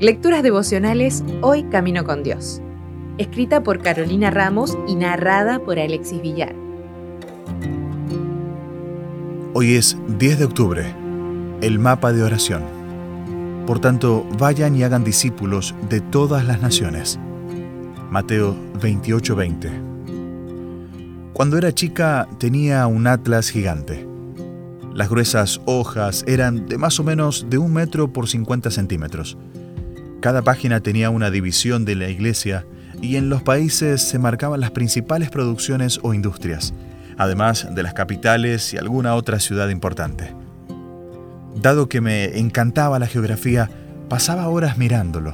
Lecturas devocionales Hoy Camino con Dios. Escrita por Carolina Ramos y narrada por Alexis Villar. Hoy es 10 de octubre, el mapa de oración. Por tanto, vayan y hagan discípulos de todas las naciones. Mateo 28:20. Cuando era chica tenía un atlas gigante. Las gruesas hojas eran de más o menos de un metro por 50 centímetros. Cada página tenía una división de la iglesia y en los países se marcaban las principales producciones o industrias, además de las capitales y alguna otra ciudad importante. Dado que me encantaba la geografía, pasaba horas mirándolo.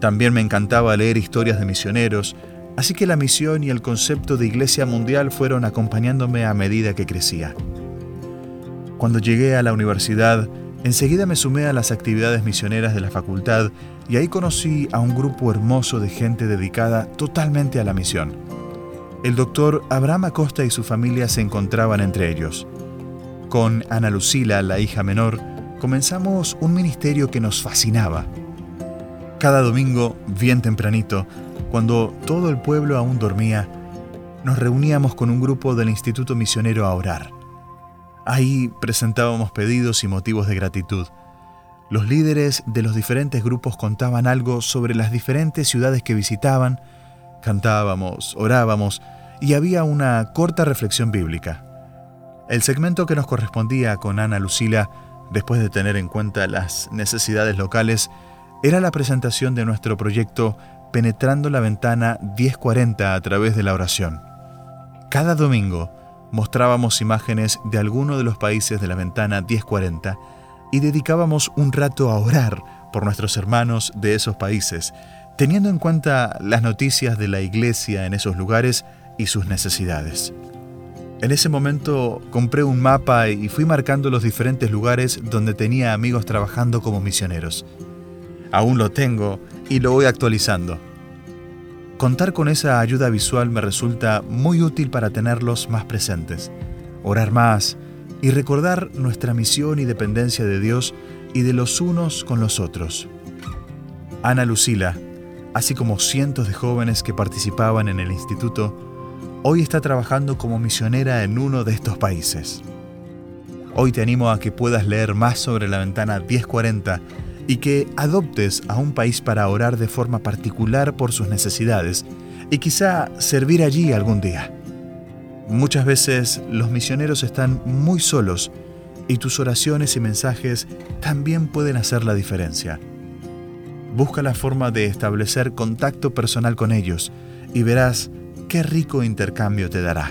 También me encantaba leer historias de misioneros, así que la misión y el concepto de iglesia mundial fueron acompañándome a medida que crecía. Cuando llegué a la universidad, Enseguida me sumé a las actividades misioneras de la facultad y ahí conocí a un grupo hermoso de gente dedicada totalmente a la misión. El doctor Abraham Acosta y su familia se encontraban entre ellos. Con Ana Lucila, la hija menor, comenzamos un ministerio que nos fascinaba. Cada domingo, bien tempranito, cuando todo el pueblo aún dormía, nos reuníamos con un grupo del Instituto Misionero a orar. Ahí presentábamos pedidos y motivos de gratitud. Los líderes de los diferentes grupos contaban algo sobre las diferentes ciudades que visitaban, cantábamos, orábamos y había una corta reflexión bíblica. El segmento que nos correspondía con Ana Lucila, después de tener en cuenta las necesidades locales, era la presentación de nuestro proyecto Penetrando la Ventana 1040 a través de la oración. Cada domingo, mostrábamos imágenes de alguno de los países de la ventana 1040 y dedicábamos un rato a orar por nuestros hermanos de esos países, teniendo en cuenta las noticias de la iglesia en esos lugares y sus necesidades. En ese momento compré un mapa y fui marcando los diferentes lugares donde tenía amigos trabajando como misioneros. Aún lo tengo y lo voy actualizando. Contar con esa ayuda visual me resulta muy útil para tenerlos más presentes, orar más y recordar nuestra misión y dependencia de Dios y de los unos con los otros. Ana Lucila, así como cientos de jóvenes que participaban en el instituto, hoy está trabajando como misionera en uno de estos países. Hoy te animo a que puedas leer más sobre la ventana 1040 y que adoptes a un país para orar de forma particular por sus necesidades y quizá servir allí algún día. Muchas veces los misioneros están muy solos y tus oraciones y mensajes también pueden hacer la diferencia. Busca la forma de establecer contacto personal con ellos y verás qué rico intercambio te dará.